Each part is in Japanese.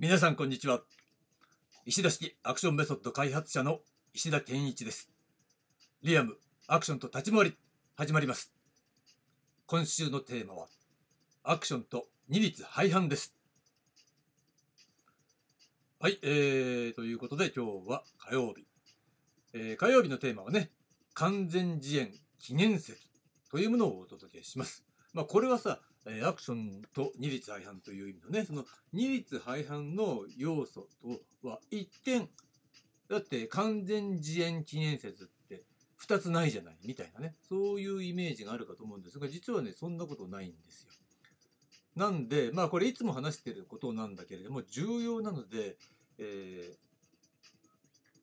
皆さんこんにちは。石田式アクションメソッド開発者の石田健一です。リアムアクションと立ち回り始まります。今週のテーマはアクションと二律背反です。はい、えー、ということで今日は火曜日、えー、火曜日のテーマはね完全自演記念説というものをお届けします。まあこれはさえアクションと二律背反という意味のねその二律背反の要素とは一点だって完全自演記念説って2つないじゃないみたいなねそういうイメージがあるかと思うんですが実はねそんなことないんですよ。なんでまあこれいつも話してることなんだけれども重要なので、えー、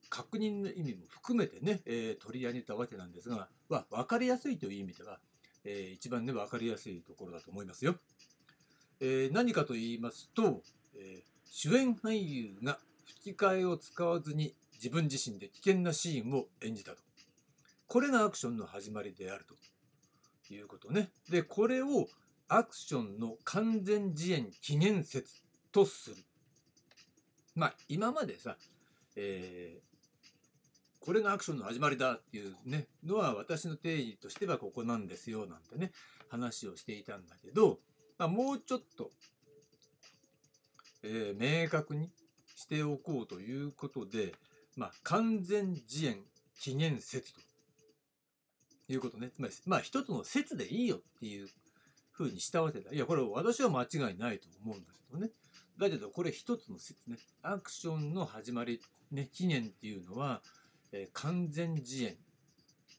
確認の意味も含めてね、えー、取り上げたわけなんですが、まあ、分かりやすいという意味ではえー、一番ね分かりやすいところだと思いますよ。えー、何かと言いますと、えー、主演俳優が吹き替えを使わずに自分自身で危険なシーンを演じたと。これがアクションの始まりであるということね。で、これをアクションの完全自演記念説とする。まあ、今までさ、えー、これがアクションの始まりだっていうねのは私の定義としてはここなんですよなんてね話をしていたんだけど、まあ、もうちょっと、えー、明確にしておこうということで、まあ、完全自演記念説ということね。つまりまあ一つの説でいいよっていうふうにしたわけだ。いやこれ私は間違いないと思うんだけどね。だけどこれ一つの説ね。アクションの始まりね記念っていうのはえー、完全自演。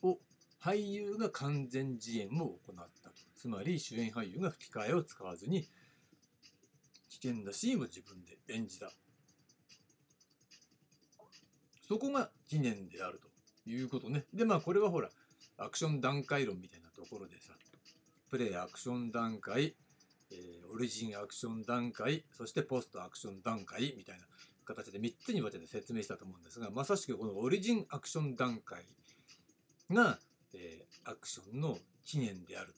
を俳優が完全自演を行った。とつまり主演俳優が吹き替えを使わずに危険なシーンを自分で演じた。そこが記念であるということね。でまあこれはほらアクション段階論みたいなところでさプレイアクション段階、えー、オリジンアクション段階そしてポストアクション段階みたいな形で3つに分けて説明したと思うんですがまさしくこのオリジンアクション段階が、えー、アクションの起源である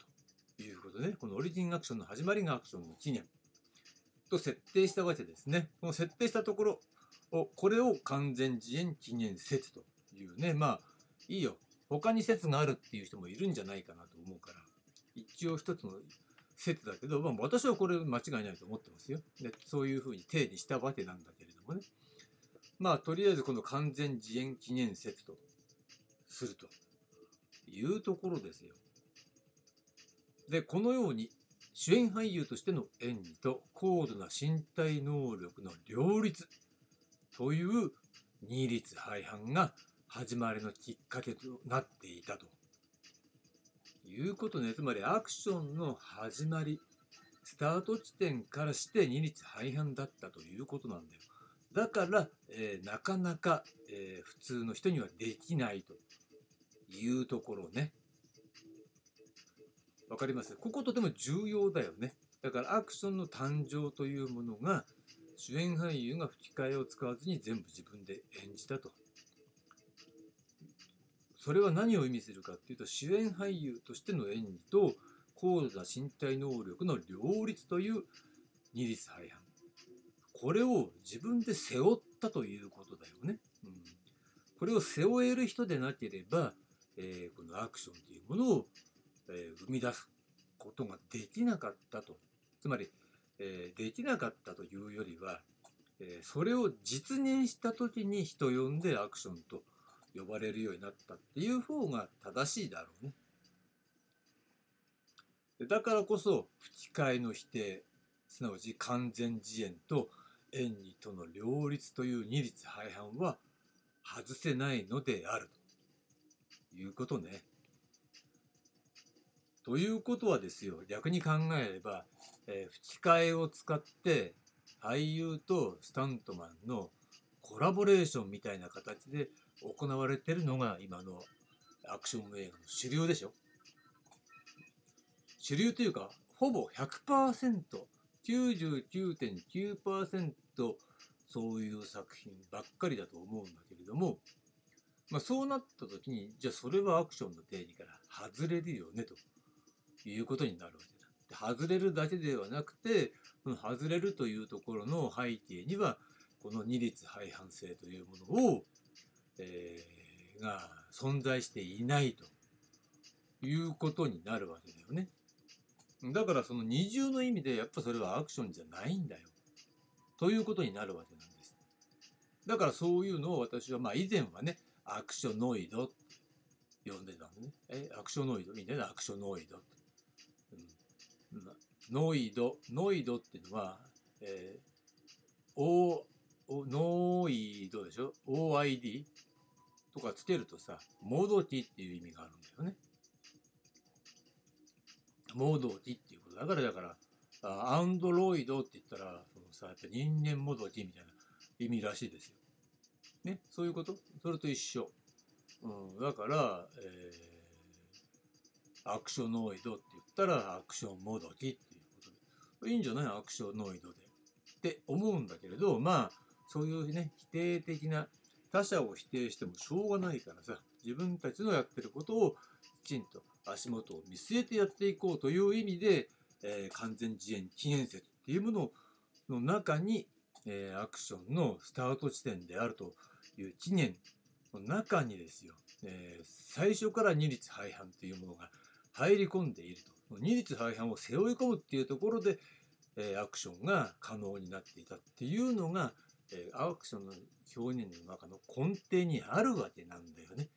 ということで、ね、このオリジンアクションの始まりがアクションの起源と設定したわけですね。この設定したところをこれを完全自演起源説というねまあいいよ他に説があるっていう人もいるんじゃないかなと思うから一応一つの説だけど、まあ、私はこれ間違いないと思ってますよ。でそういうふうに定義したわけなんだけれどもね。まあとりあえずこの完全自演記念説とするというところですよ。でこのように主演俳優としての演技と高度な身体能力の両立という二律背反が始まりのきっかけとなっていたということね。つまりアクションの始まりスタート地点からして二律背反だったということなんだよ。だから、えー、なかなか、えー、普通の人にはできないというところね。わかります？こことても重要だよね。だからアクションの誕生というものが主演俳優が吹き替えを使わずに全部自分で演じたと。それは何を意味するかっていうと主演俳優としての演技と高度な身体能力の両立という二律背反これを自分で背負ったということだよね。うん、これを背負える人でなければ、えー、このアクションというものを、えー、生み出すことができなかったと。つまり、えー、できなかったというよりは、えそれを実現した時に人呼んでアクションと呼ばれるようになったっていう方が正しいだろうね。だからこそ吹き替えの否定すなわち完全自演と演技との両立という二律背反は外せないのであるということね。ということはですよ逆に考えれば、えー、吹き替えを使って俳優とスタントマンのコラボレーションみたいな形で行われてるのが今のアクション映画の主流でしょ？主流というかほぼ 100%99.9% そういう作品ばっかりだと思うんだけれども、まあ、そうなった時にじゃあそれはアクションの定義から外れるよねということになるわけだ。って外れるだけではなくてその外れるというところの背景にはこの二律背反性というものを、えー、が存在していないということになるわけだよね。だからその二重の意味でやっぱそれはアクションじゃないんだよ。ということになるわけなんです。だからそういうのを私はまあ以前はねアクショノイドって呼んでたのね。えアクショノイドいいんだよねアクショノイド。うん、ノイドノイドっていうのは、えー、でしょ ?OID とかつけるとさ、モドティっていう意味があるんだよね。モードティっていうことだからだから、アンドロイドって言ったら、そのさ、やっぱ人間モドティみたいな意味らしいですよ。ね、そういうこと？それと一緒。うん、だから、えー、アクショノイドって言ったら、アクションモドティっていうことで。いいんじゃない？アクショノイドで。って思うんだけれど、まあ、そういうね、否定的な他者を否定してもしょうがないからさ、自分たちのやってることをきちんと足元を見据えてやっていこうという意味で、えー、完全自演記念説っていうものの中に、えー、アクションのスタート地点であるという記念の中にですよ、えー、最初から二律背反というものが入り込んでいると。二律背反を背負い込むっていうところで、えアクションが可能になっていたっていうのが、えアクションの表現の中の根底にあるわけなんだよね。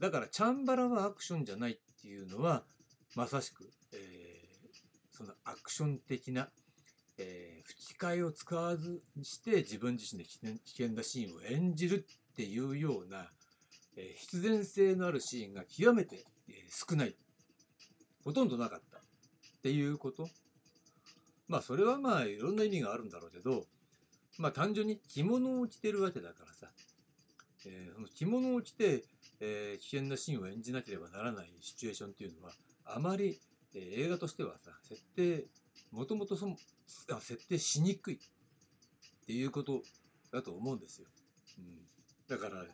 だからチャンバラはアクションじゃないっていうのはまさしく、えー、そのアクション的な、えー、吹き替えを使わずにして自分自身で危険なシーンを演じるっていうような、えー、必然性のあるシーンが極めて、え、少ないほとんどなかったっていうことまあそれはまあいろんな意味があるんだろうけどまあ単純に着物を着てるわけだからさ、えー、その着物を着て、えー、危険なシーンを演じなければならないシチュエーションっていうのはあまり、えー、映画としてはさ設定もともとその設定しにくいっていうことだと思うんですよ。うん、だから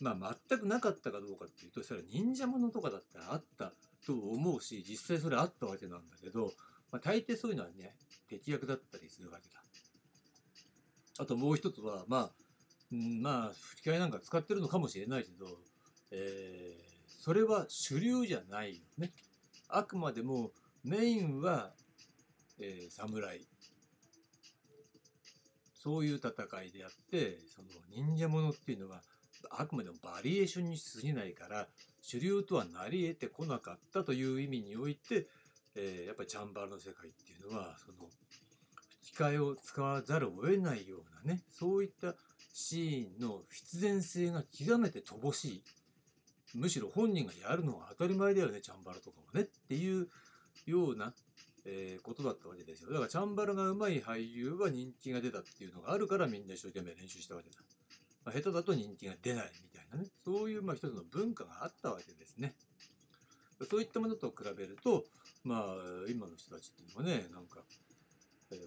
まあ全くなかったかどうかっていうとそれは忍者ものとかだったらあったと思うし実際それあったわけなんだけど、まあ、大抵そういうのはね適役だったりするわけだ。あともう一つは、まあ、うん、まあ、吹き替えなんか使ってるのかもしれないけど、えー、それは主流じゃないよね。あくまでもメインは、えー、侍。そういう戦いであって、その忍者ものっていうのは、あくまでもバリエーションに過ぎないから、主流とはなり得てこなかったという意味において、えー、やっぱりチャンバラの世界っていうのは、その、械を使わざるを得ないようなねそういったシーンの必然性が極めて乏しい。むしろ本人がやるのは当たり前だよねチャンバラとかもね。っていうような、えー、ことだったわけですよ。だからチャンバラが上手い俳優は人気が出たっていうのがあるからみんな一生懸命練習したわけだ、まあ、下手だと人気が出ないみたいなね。そういうまあ一つの文化があったわけですね。そういったものと比べるとまあ今の人たちっていうのはねなんか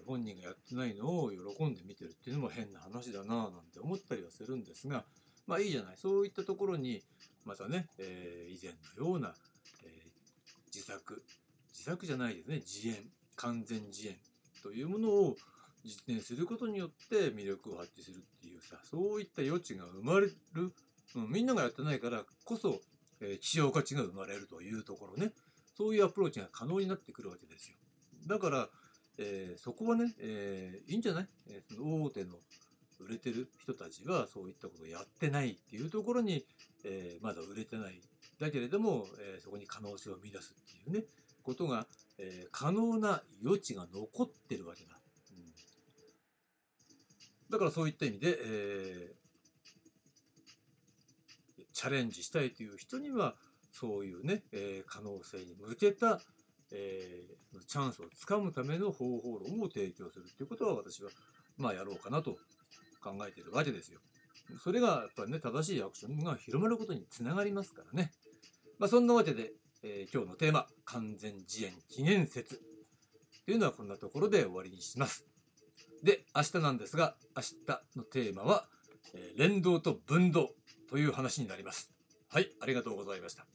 本人がやってないのを喜んで見てるっていうのも変な話だななんて思ったりはするんですがまあいいじゃない。そういったところにまたね、えー、以前のような、えー、自作。自作じゃないですね。自演。完全自演というものを実現することによって魅力を発揮するっていうさそういった余地が生まれる、うん、みんながやってないからこそ、えー、希少価値が生まれるというところね。そういうアプローチが可能になってくるわけですよ。だからえー、そこはね、えー、いいんじゃない、えー、その大手の売れてる人たちがそういったことをやってないっていうところに、えー、まだ売れてない。だけれども、えー、そこに可能性を見出すっていうね、ことが、えー、可能な余地が残ってるわけだ。うん、だからそういった意味で、えー、チャレンジしたいという人には、そういうね、えー、可能性に向けた、えー、チャンスをつかむための方法論を提供するっていうことは私はまあやろうかなと考えているわけですよ。それがやっぱりね正しいアクションが広まることにつながりますからね。まあそんなわけで、えー、今日のテーマ完全自演記念説というのはこんなところで終わりにします。で明日なんですが明日のテーマは、えー、連動と分動という話になります。はいありがとうございました。